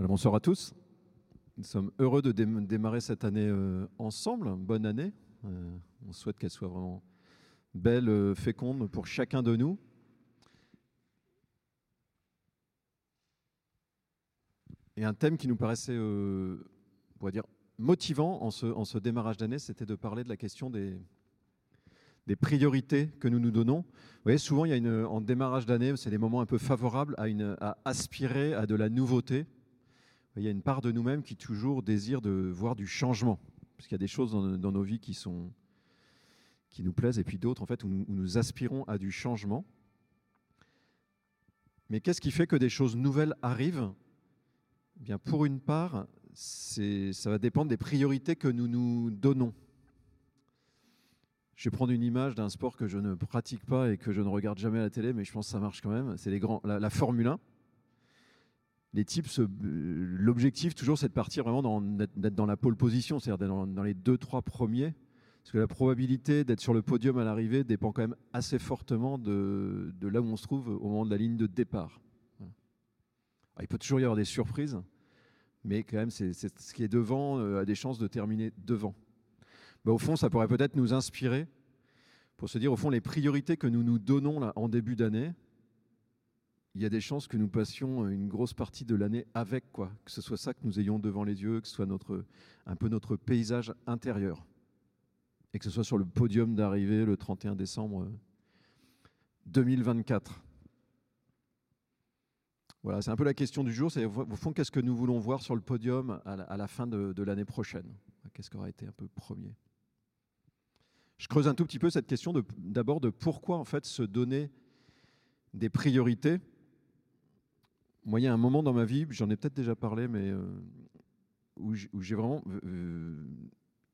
Bonsoir à tous. Nous sommes heureux de démarrer cette année euh, ensemble. Bonne année. Euh, on souhaite qu'elle soit vraiment belle, euh, féconde pour chacun de nous. Et un thème qui nous paraissait, dire, motivant en ce, démarrage d'année, c'était de parler de la question des, priorités que nous nous donnons. Vous voyez, souvent, il y a une, en démarrage d'année, c'est des moments un peu favorables à aspirer à de la nouveauté, il y a une part de nous-mêmes qui toujours désire de voir du changement. Parce qu'il y a des choses dans, nos vies qui, sont, qui nous plaisent et puis d'autres en fait où nous, aspirons à du changement. Mais qu'est-ce qui fait que des choses nouvelles arrivent? Eh Bien, pour une part, ça va dépendre des priorités que nous nous donnons. Je vais prendre une image d'un sport que je ne pratique pas et que je ne regarde jamais à la télé, mais je pense que ça marche quand même. C'est la Formule 1 les types, l'objectif toujours, c'est de partir vraiment d'être dans la pole position, c'est-à-dire dans, dans, les deux, trois premiers. Parce que la probabilité d'être sur le podium à l'arrivée dépend quand même assez fortement de, là où on se trouve au moment de la ligne de départ. il peut toujours y avoir des surprises, mais quand même, c'est, ce qui est devant euh, a des chances de terminer devant. au fond, ça pourrait peut-être nous inspirer pour se dire, au fond, les priorités que nous nous donnons en début d'année, il y a des chances que nous passions une grosse partie de l'année avec, quoi. Que ce soit ça que nous ayons devant les yeux, que ce soit un peu notre paysage intérieur. Et que ce soit sur le podium d'arrivée le 31 décembre 2024. Voilà, c'est un peu la question du jour. C'est au fond, qu'est-ce que nous voulons voir sur le podium à la, fin de, de l'année prochaine? Qu'est-ce qui aura été un peu premier? Je creuse un tout petit peu cette question d'abord de, de pourquoi en fait se donner des priorités moi, il y a un moment dans ma vie, j'en ai peut-être déjà parlé, mais euh, où j'ai vraiment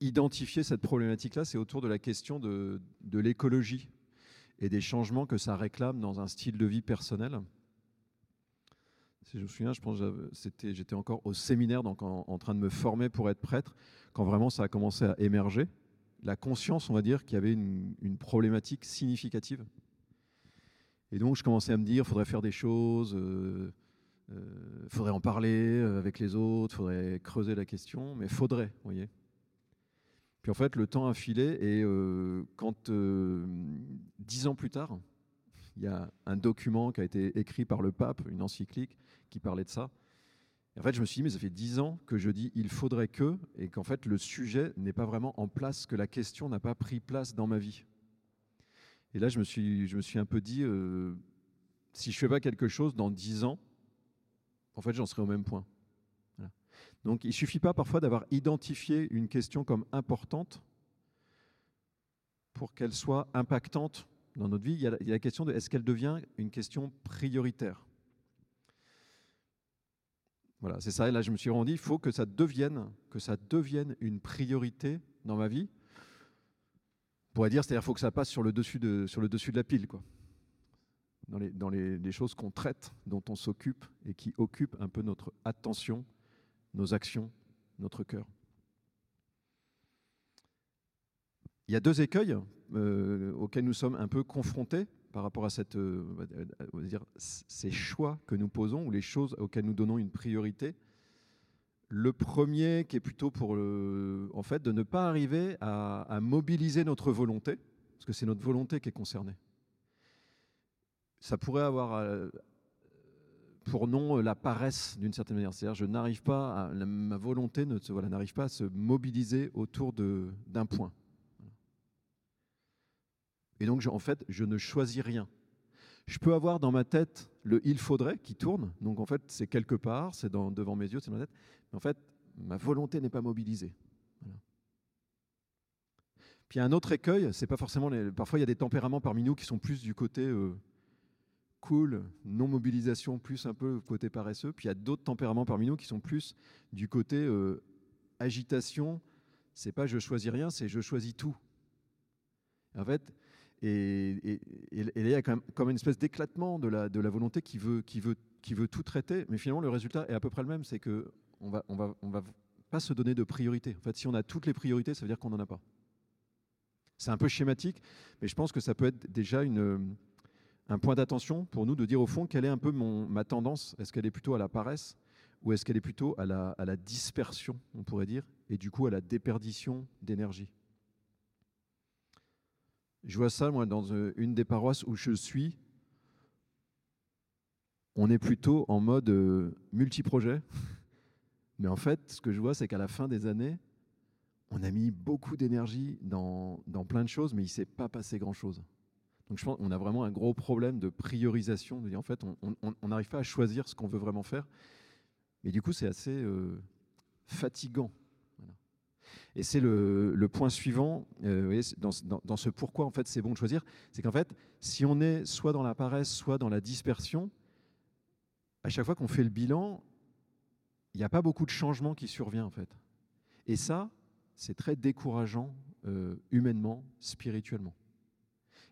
identifié cette problématique-là, c'est autour de la question de, l'écologie et des changements que ça réclame dans un style de vie personnel. Si je me souviens, je pense que j'étais encore au séminaire, donc en, train de me former pour être prêtre, quand vraiment ça a commencé à émerger. La conscience, on va dire, qu'il y avait une, problématique significative. Et donc, je commençais à me dire, il faudrait faire des choses. Euh, euh, faudrait en parler euh, avec les autres, il faudrait creuser la question, mais faudrait, vous voyez. Puis en fait, le temps a filé et euh, quand dix ans plus tard, il y a un document qui a été écrit par le pape, une encyclique qui parlait de ça. En fait, je me suis dit, mais ça fait dix ans que je dis il faudrait que, et qu'en fait, le sujet n'est pas vraiment en place, que la question n'a pas pris place dans ma vie. Et là, je me suis, je me suis un peu dit, si je fais pas quelque chose dans dix ans, en fait, j'en serai au même point. Donc, il ne suffit pas parfois d'avoir identifié une question comme importante pour qu'elle soit impactante dans notre vie. Il y a la, question de est-ce qu'elle devient une question prioritaire? Voilà, c'est ça. Et là, je me suis rendu, il faut que ça devienne, que ça devienne une priorité dans ma vie. On pourrait dire, c'est-à-dire qu'il faut que ça passe sur le dessus de, sur le dessus de la pile, quoi dans les, choses qu'on traite, dont on s'occupe et qui occupent un peu notre attention, nos actions, notre cœur. Il y a deux écueils euh, auxquels nous sommes un peu confrontés par rapport à euh, ces choix que nous posons ou les choses auxquelles nous donnons une priorité. Le premier qui est plutôt pour en fait, de ne pas arriver à mobiliser notre volonté, parce que c'est notre volonté qui est concernée ça pourrait avoir euh, pour nom euh, la paresse d'une certaine manière. C'est-à-dire, je n'arrive pas, à, ma volonté ne voilà, n'arrive pas à se mobiliser autour d'un point. Et donc, en fait, je ne choisis rien. Je peux avoir dans ma tête le il faudrait qui tourne. Donc, en fait, c'est quelque part, c'est devant mes yeux, c'est dans ma tête. Mais en fait, ma volonté n'est pas mobilisée. Puis, un autre écueil, c'est pas forcément. Parfois, il y a des tempéraments parmi nous qui sont plus du côté. Euh, cool, non-mobilisation, plus un peu côté paresseux. Puis il y a d'autres tempéraments parmi nous qui sont plus du côté euh, agitation. C'est pas je choisis rien, c'est je choisis tout. En fait, et, il y a quand même une espèce d'éclatement de la, volonté qui veut, tout traiter, mais finalement le résultat est à peu près le même, c'est que on va pas se donner de priorité. En fait, si on a toutes les priorités, ça veut dire qu'on n'en a pas. C'est un peu schématique, mais je pense que ça peut être déjà une, un point d'attention pour nous de dire au fond quelle est un peu ma tendance. Est-ce qu'elle est plutôt à la paresse ou est-ce qu'elle est plutôt à la, à la dispersion, on pourrait dire, et du coup à la déperdition d'énergie? Je vois ça, moi, dans euh, une des paroisses où je suis, on est plutôt en mode euh, multiprojet. Mais en fait, ce que je vois, c'est qu'à la fin des années, on a mis beaucoup d'énergie dans, dans, plein de choses, mais il ne s'est pas passé grand-chose. Donc je pense qu'on a vraiment un gros problème de priorisation. En fait, on n'arrive pas à choisir ce qu'on veut vraiment faire. Mais du coup, c'est assez euh, fatigant. Et c'est le, point suivant, euh, dans, ce pourquoi en fait c'est bon de choisir, c'est qu'en fait, si on est soit dans la paresse, soit dans la dispersion, à chaque fois qu'on fait le bilan, il n'y a pas beaucoup de changements qui survient en fait. Et ça, c'est très décourageant euh, humainement, spirituellement.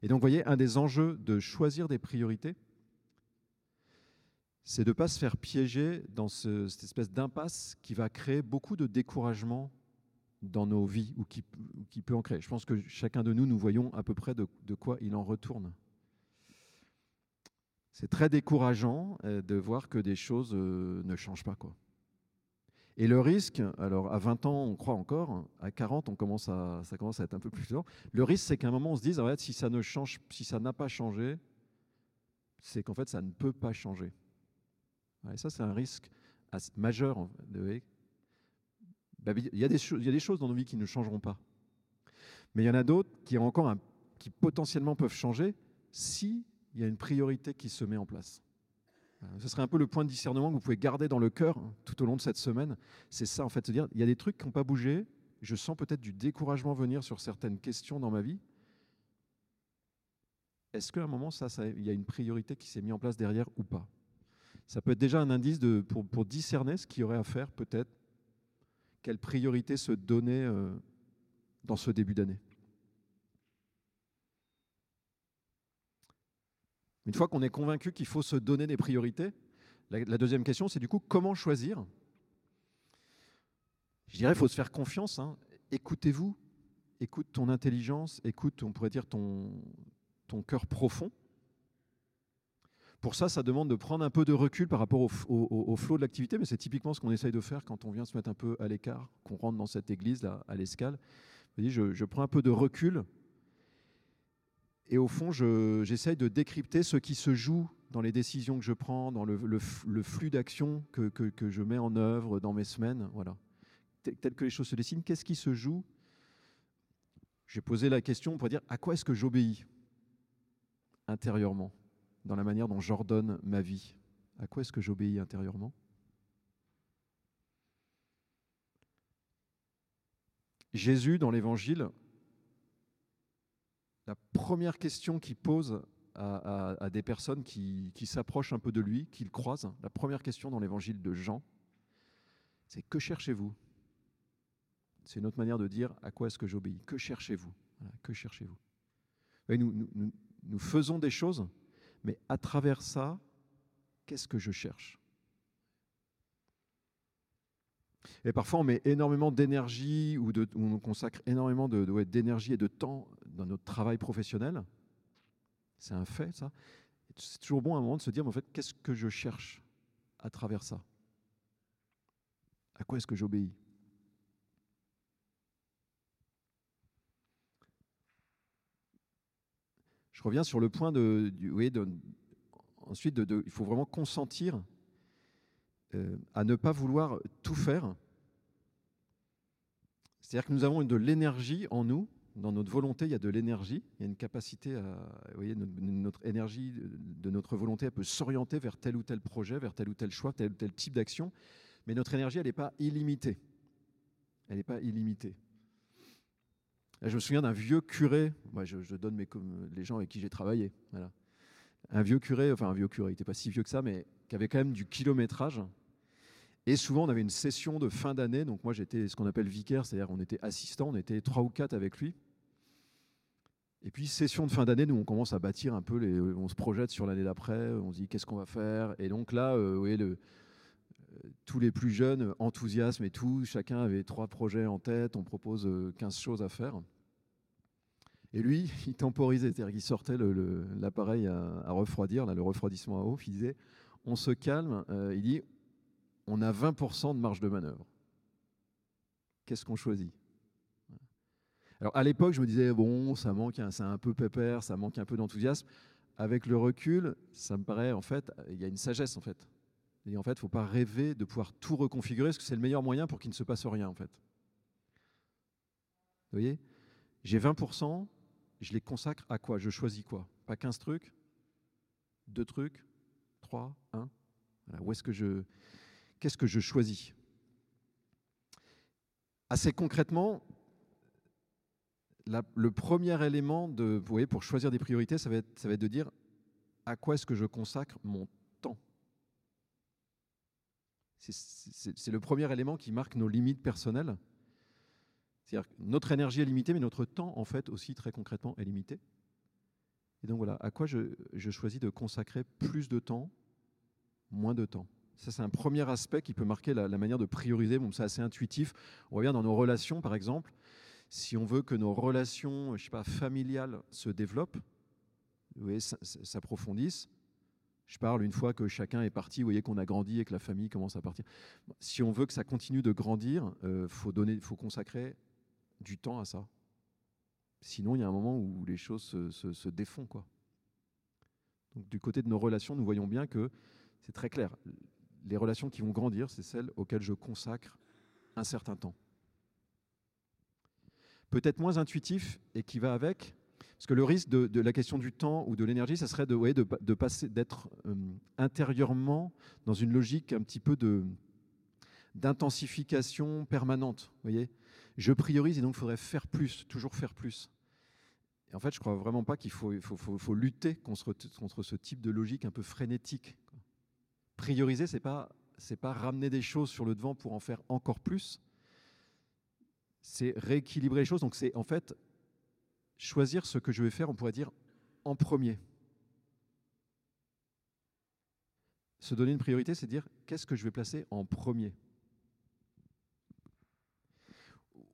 Et donc, vous voyez, un des enjeux de choisir des priorités, c'est de ne pas se faire piéger dans ce, cette espèce d'impasse qui va créer beaucoup de découragement dans nos vies ou qui, qui, peut en créer. Je pense que chacun de nous, nous voyons à peu près de, de quoi il en retourne. C'est très décourageant euh, de voir que des choses euh, ne changent pas. Quoi. Et le risque, alors à 20 ans, on croit encore, à 40, on commence à, ça commence à être un peu plus lent. Le risque, c'est qu'à un moment, on se dise, en fait, si ça ne change, si ça n'a pas changé, c'est qu'en fait, ça ne peut pas changer. Et ça, c'est un risque majeur. Bah, il, y a des choses dans nos vies qui ne changeront pas. Mais il y en a d'autres qui, encore un, qui potentiellement peuvent changer si il y a une priorité qui se met en place. Euh, ce serait un peu le point de discernement que vous pouvez garder dans le cœur hein, tout au long de cette semaine. C'est ça, en fait, se dire, il y a des trucs qui n'ont pas bougé, je sens peut-être du découragement venir sur certaines questions dans ma vie. Est-ce qu'à un moment, ça, il y a une priorité qui s'est mise en place derrière ou pas? Ça peut être déjà un indice pour, discerner ce qu'il y aurait à faire, peut-être, quelle priorité se donner euh, dans ce début d'année? Une fois qu'on est convaincu qu'il faut se donner des priorités, la, deuxième question, c'est du coup comment choisir? Je dirais, il faut se faire confiance. Hein. Écoutez-vous, écoute ton intelligence, écoute, on pourrait dire, ton, ton cœur profond. Pour ça, ça demande de prendre un peu de recul par rapport au, flot de l'activité, mais c'est typiquement ce qu'on essaye de faire quand on vient se mettre un peu à l'écart, qu'on rentre dans cette église là, à l'escale. Je prends un peu de recul et au fond, j'essaye de décrypter ce qui se joue dans les décisions que je prends, dans le, flux d'action que, je mets en œuvre dans mes semaines. Voilà. Tel que les choses se dessinent, qu'est-ce qui se joue? J'ai posé la question pour dire à quoi est-ce que j'obéis intérieurement, dans la manière dont j'ordonne ma vie? À quoi est-ce que j'obéis intérieurement? Jésus, dans l'Évangile, première question qu'il pose à, des personnes qui, s'approchent un peu de lui, qu'il croise, la première question dans l'évangile de Jean, c'est que cherchez-vous? C'est une autre manière de dire à quoi est-ce que j'obéis. Que cherchez-vous? Que cherchez-vous? Nous faisons des choses, mais à travers ça, qu'est-ce que je cherche? Et parfois, on met énormément d'énergie ou, on consacre énormément d'énergie et de temps dans notre travail professionnel. C'est un fait, ça. C'est toujours bon à un moment de se dire, mais en fait, qu'est-ce que je cherche à travers ça? À quoi est-ce que j'obéis? Je reviens sur le point de, oui, ensuite, il faut vraiment consentir à ne pas vouloir tout faire. C'est-à-dire que nous avons de l'énergie en nous, dans notre volonté, il y a de l'énergie, il y a une capacité à, vous voyez, notre, énergie de notre volonté, elle peut s'orienter vers tel ou tel projet, vers tel ou tel choix, tel ou tel type d'action, mais notre énergie, elle n'est pas illimitée. Elle n'est pas illimitée. je me souviens d'un vieux curé, moi je, je donne mes, les gens avec qui j'ai travaillé, voilà. un vieux curé, enfin un vieux curé, il n'était pas si vieux que ça, mais qui avait quand même du kilométrage, et souvent, on avait une session de fin d'année. Donc, moi, j'étais ce qu'on appelle vicaire, c'est-à-dire on était assistant, on était trois ou quatre avec lui. Et puis, session de fin d'année, nous, on commence à bâtir un peu, on se projette sur l'année d'après, on se dit qu'est-ce qu'on va faire? Et donc là, euh, vous voyez, euh, tous les plus jeunes, enthousiasme et tout, chacun avait trois projets en tête, on propose 15 euh, choses à faire. Et lui, il temporisait, c'est-à-dire qu'il sortait l'appareil à, refroidir, le refroidissement à eau, il disait on se calme, il dit on a 20% de marge de manœuvre. Qu'est-ce qu'on choisit? Alors à l'époque, je me disais, bon, ça manque, c'est un peu pépère, ça manque un peu d'enthousiasme. Avec le recul, ça me paraît, en fait, il y a une sagesse, en fait. En fait, il ne faut pas rêver de pouvoir tout reconfigurer, parce que c'est le meilleur moyen pour qu'il ne se passe rien, en fait. Vous voyez? J'ai 20%, je les consacre à quoi? Je choisis quoi? Pas 15 trucs? Deux trucs? 3 1 Où est-ce que je... Qu'est-ce que je choisis? Assez concrètement, le premier élément pour choisir des priorités, ça va être, de dire à quoi est-ce que je consacre mon temps? C'est le premier élément qui marque nos limites personnelles. C'est-à-dire que notre énergie est limitée, mais notre temps, en fait, aussi très concrètement, est limité. Et donc voilà, à quoi je, choisis de consacrer plus de temps, moins de temps? Ça, c'est un premier aspect qui peut marquer la, manière de prioriser. Bon, c'est assez intuitif. On revient dans nos relations, par exemple. Si on veut que nos relations, je sais pas, familiales se développent, s'approfondissent, je parle une fois que chacun est parti, vous voyez qu'on a grandi et que la famille commence à partir. Si on veut que ça continue de grandir, il euh, faut, donner, faut consacrer du temps à ça. Sinon, il y a un moment où les choses se, se, défont. Quoi. Donc, du côté de nos relations, nous voyons bien que c'est très clair. Les relations qui vont grandir, c'est celles auxquelles je consacre un certain temps. Peut-être moins intuitif et qui va avec, parce que le risque de, la question du temps ou de l'énergie, ça serait de, de, passer, d'être euh, intérieurement dans une logique un petit peu de d'intensification permanente. Voyez, je priorise et donc il faudrait faire plus, toujours faire plus. Et en fait, je crois vraiment pas qu'il faut, faut, faut, lutter contre, contre, ce type de logique un peu frénétique. Prioriser, c'est pas c'est pas ramener des choses sur le devant pour en faire encore plus. C'est rééquilibrer les choses. Donc c'est en fait choisir ce que je vais faire, on pourrait dire, en premier. Se donner une priorité, c'est dire qu'est-ce que je vais placer en premier?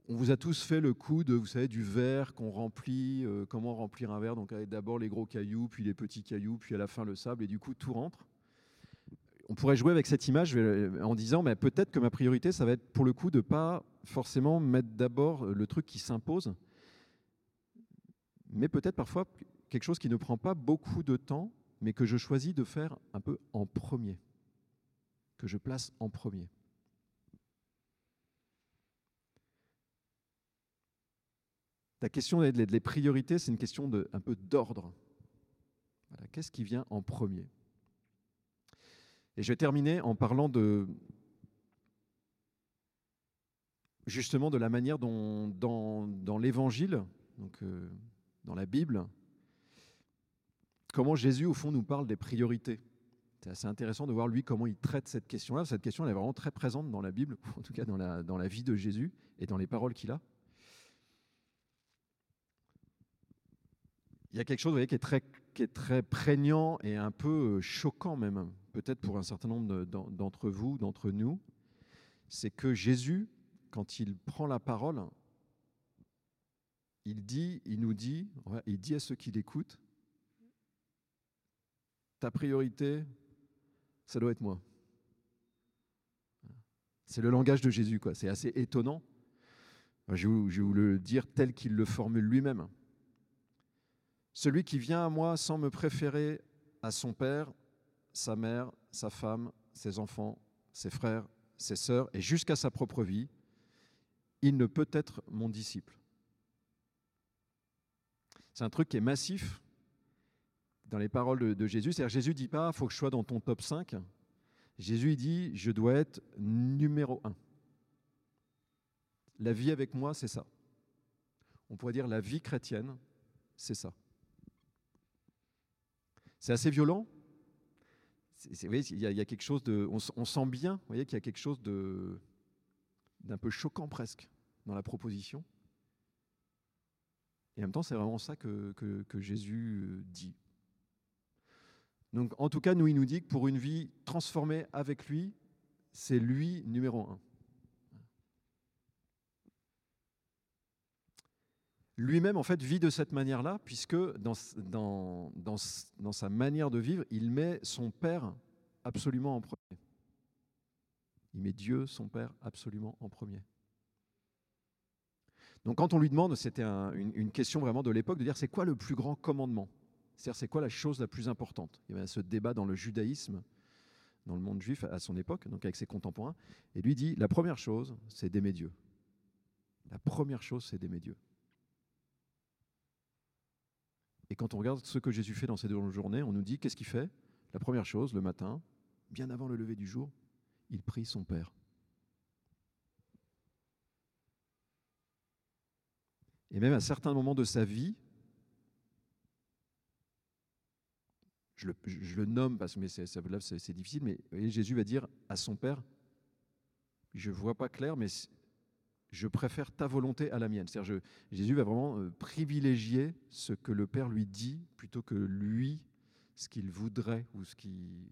On vous a tous fait le coup de, vous savez, du verre qu'on remplit, euh, comment remplir un verre, donc d'abord les gros cailloux, puis les petits cailloux, puis à la fin le sable, et du coup tout rentre. On pourrait jouer avec cette image euh, en disant, mais peut-être que ma priorité, ça va être pour le coup de pas forcément mettre d'abord le truc qui s'impose, mais peut-être parfois quelque chose qui ne prend pas beaucoup de temps, mais que je choisis de faire un peu en premier, que je place en premier. Ta question des priorités, c'est une question un peu d'ordre. Qu'est-ce qui vient en premier? Et je vais terminer en parlant de justement de la manière dont dans, l'Évangile, donc euh, dans la Bible, comment Jésus, au fond, nous parle des priorités. C'est assez intéressant de voir, lui, comment il traite cette question-là. Cette question, elle est vraiment très présente dans la Bible, en tout cas dans la, vie de Jésus et dans les paroles qu'il a. Il y a quelque chose voyez, qui, est très, qui est très prégnant et un peu choquant même, peut-être pour un certain nombre d'entre vous, d'entre nous, c'est que Jésus, quand il prend la parole, il dit, il nous dit, il dit à ceux qui l'écoutent, ta priorité, ça doit être moi. C'est le langage de Jésus, quoi. C'est assez étonnant. Je vais vous le dire tel qu'il le formule lui-même. Celui qui vient à moi sans me préférer à son père, sa mère, sa femme, ses enfants, ses frères, ses sœurs, et jusqu'à sa propre vie, il ne peut être mon disciple. C'est un truc qui est massif dans les paroles de, Jésus. C'est-à-dire Jésus dit pas, faut que je sois dans ton top 5. Jésus dit, je dois être numéro 1. La vie avec moi, c'est ça. On pourrait dire la vie chrétienne, c'est ça. C'est assez violent. il, y a, quelque chose de. On, sent bien, vous voyez, qu'il y a quelque chose de d'un peu choquant presque dans la proposition. Et en même temps, c'est vraiment ça que, Jésus euh, dit. Donc, en tout cas, nous, il nous dit que pour une vie transformée avec lui, c'est lui numéro un. Lui-même, en fait, vit de cette manière-là, puisque dans, sa manière de vivre, il met son Père absolument en premier. Il met Dieu, son Père, absolument en premier. Donc quand on lui demande, c'était une, question vraiment de l'époque, de dire c'est quoi le plus grand commandement? C'est-à-dire c'est quoi la chose la plus importante? Il y avait ce débat dans le judaïsme, dans le monde juif à son époque, donc avec ses contemporains, et lui dit la première chose, c'est d'aimer Dieu. La première chose, c'est d'aimer Dieu. Et quand on regarde ce que Jésus fait dans ces deux journées, on nous dit qu'est-ce qu'il fait? La première chose, le matin, bien avant le lever du jour, il prie son Père. Et même à certains moments de sa vie, je le, nomme parce que c'est difficile, mais Jésus va dire à son Père, je ne vois pas clair, mais je préfère ta volonté à la mienne. C'est-à-dire, Jésus va vraiment euh, privilégier ce que le Père lui dit plutôt que lui, ce qu'il voudrait ou ce qui.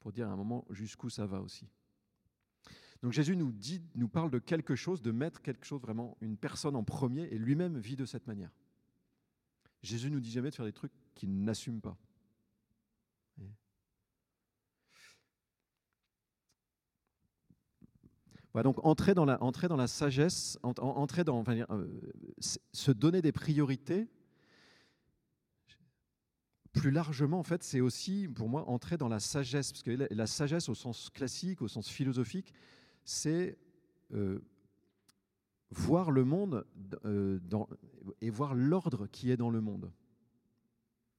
Pour dire à un moment jusqu'où ça va aussi. Donc Jésus nous dit, nous parle de quelque chose, de mettre quelque chose vraiment, une personne en premier, et lui-même vit de cette manière. Jésus nous dit jamais de faire des trucs qu'il n'assume pas. Donc entrer dans la, sagesse, entrer dans, se donner des priorités. Plus largement, en fait, c'est aussi, pour moi, entrer dans la sagesse, parce que la, sagesse, au sens classique, au sens philosophique, c'est euh, voir le monde euh, et voir l'ordre qui est dans le monde.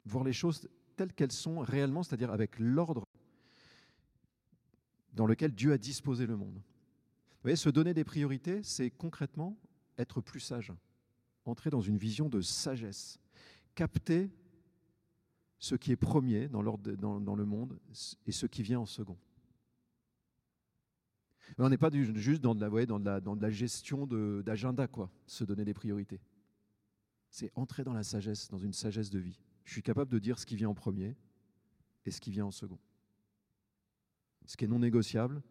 Voir les choses telles qu'elles sont réellement, c'est-à-dire avec l'ordre dans lequel Dieu a disposé le monde voyez, se donner des priorités, c'est concrètement être plus sage, entrer dans une vision de sagesse, capter ce qui est premier dans, le monde et ce qui vient en second. on n'est pas juste dans la, dans de la gestion d'agenda, quoi, se donner des priorités. C'est entrer dans la sagesse, dans une sagesse de vie. Je suis capable de dire ce qui vient en premier et ce qui vient en second. Ce qui est non négociable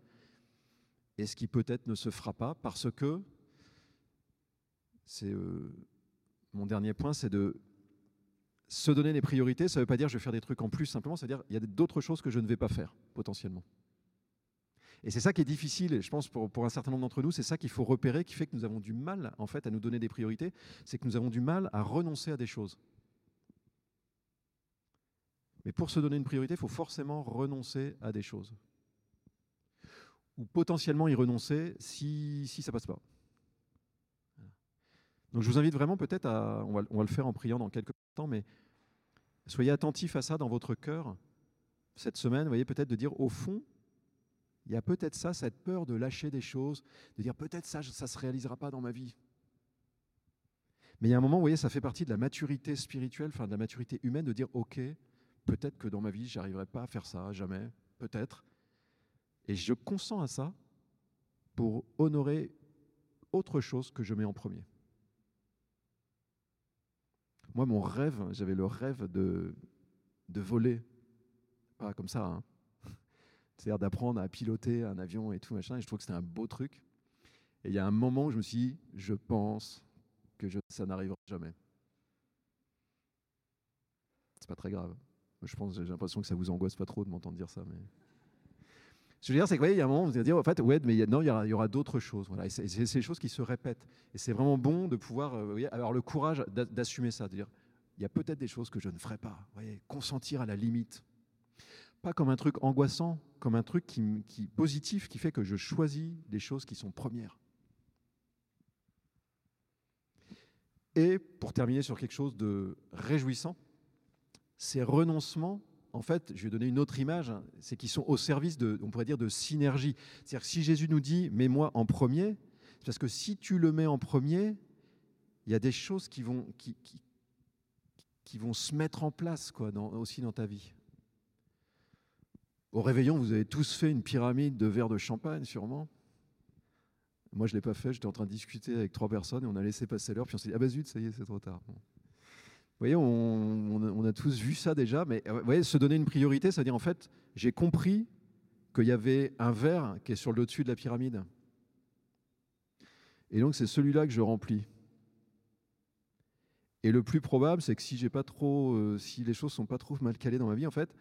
et ce qui peut-être ne se fera pas parce que, c'est euh, mon dernier point, c'est de se donner des priorités. Ça ne veut pas dire je vais faire des trucs en plus, simplement, c'est-à-dire il y a d'autres choses que je ne vais pas faire, potentiellement. Et c'est ça qui est difficile, et je pense pour, pour un certain nombre d'entre nous, c'est ça qu'il faut repérer, qui fait que nous avons du mal, en fait, à nous donner des priorités, c'est que nous avons du mal à renoncer à des choses. Mais pour se donner une priorité, il faut forcément renoncer à des choses ou potentiellement y renoncer si, si ça passe pas. Donc je vous invite vraiment peut-être à, on va, on va, le faire en priant dans quelques temps, mais soyez attentifs à ça dans votre cœur cette semaine, voyez, peut-être de dire au fond, il y a peut-être ça, cette peur de lâcher des choses, de dire peut-être ça, ça ne se réalisera pas dans ma vie. Mais il y a un moment, vous voyez, ça fait partie de la maturité spirituelle, enfin de la maturité humaine, de dire ok, peut-être que dans ma vie, j'arriverai pas à faire ça, jamais, peut-être. Et je consens à ça pour honorer autre chose que je mets en premier. Moi, mon rêve, j'avais le rêve de, de voler. Pas comme ça, hein. C'est-à-dire d'apprendre à piloter un avion et tout, machin. Et je trouve que c'était un beau truc. Et il y a un moment où je me suis dit, je pense que ça n'arrivera jamais. C'est pas très grave. Je pense, j'ai l'impression que ça vous angoisse pas trop de m'entendre dire ça, mais. Que je veux dire, c'est qu'il y a un moment où vous allez dire, en fait, ouais, mais non, il y aura, d'autres choses. Voilà. c'est ces choses qui se répètent. Et c'est vraiment bon de pouvoir euh, avoir le courage d'assumer ça, de dire, il y a peut-être des choses que je ne ferai pas. Voyez, consentir à la limite. Pas comme un truc angoissant, comme un truc qui, positif, qui fait que je choisis des choses qui sont premières. Et pour terminer sur quelque chose de réjouissant, ces renoncements en fait, je vais donner une autre image, hein, c'est qu'ils sont au service de, on pourrait dire, de synergie. C'est-à-dire que si Jésus nous dit, mets-moi en premier, c'est parce que si tu le mets en premier, il y a des choses qui vont, qui, vont se mettre en place quoi, aussi dans ta vie. Au réveillon, vous avez tous fait une pyramide de verres de champagne, sûrement. Moi, je ne l'ai pas fait, j'étais en train de discuter avec trois personnes et on a laissé passer l'heure, puis on s'est dit, ah bah zut, ça y est, c'est trop tard. Vous voyez, on, a tous vu ça déjà, mais euh, se donner une priorité, c'est-à-dire en fait, j'ai compris qu'il y avait un verre qui est sur le dessus de la pyramide. Et donc c'est celui-là que je remplis. Et le plus probable, c'est que si j'ai pas trop, euh, si les choses sont pas trop mal calées dans ma vie, en fait,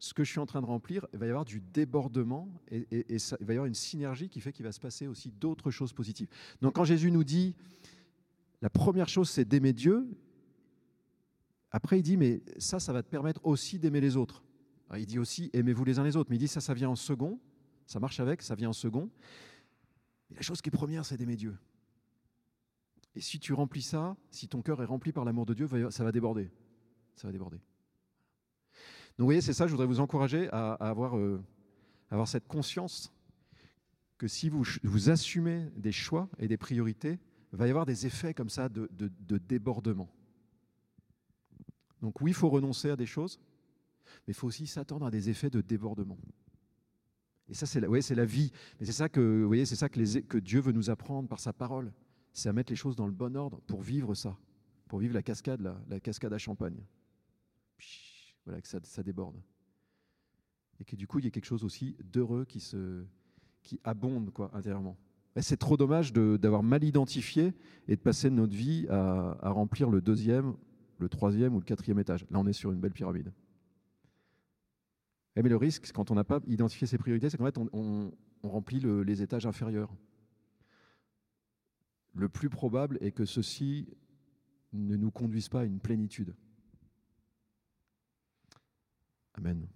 ce que je suis en train de remplir, il va y avoir du débordement et, il va y avoir une synergie qui fait qu'il va se passer aussi d'autres choses positives. Donc quand Jésus nous dit, la première chose, c'est d'aimer Dieu, après il dit, mais ça, ça va te permettre aussi d'aimer les autres. il dit aussi, aimez-vous les uns les autres, mais il dit, ça, ça vient en second, ça marche avec, ça vient en second. Mais la chose qui est première, c'est d'aimer Dieu. Et si tu remplis ça, si ton cœur est rempli par l'amour de Dieu, ça va déborder. Ça va déborder. Donc vous voyez, c'est ça, je voudrais vous encourager à, avoir, euh, avoir, cette conscience que si vous, assumez des choix et des priorités, il va y avoir des effets comme ça de, débordement. Donc oui, il faut renoncer à des choses, mais il faut aussi s'attendre à des effets de débordement. Et ça, c'est la, vie. Mais c'est ça que, vous voyez, ça que, Dieu veut nous apprendre par sa parole c'est à mettre les choses dans le bon ordre pour vivre ça, pour vivre la cascade, la, cascade à champagne. Voilà, que ça, déborde. Et que du coup, il y ait quelque chose aussi d'heureux qui, se, qui abonde intérieurement. C'est trop dommage d'avoir mal identifié et de passer notre vie à, remplir le deuxième, le troisième ou le quatrième étage. Là, on est sur une belle pyramide. mais le risque, quand on n'a pas identifié ses priorités, c'est qu'en fait, on, remplit les étages inférieurs le plus probable est que ceci ne nous conduise pas à une plénitude. Amen.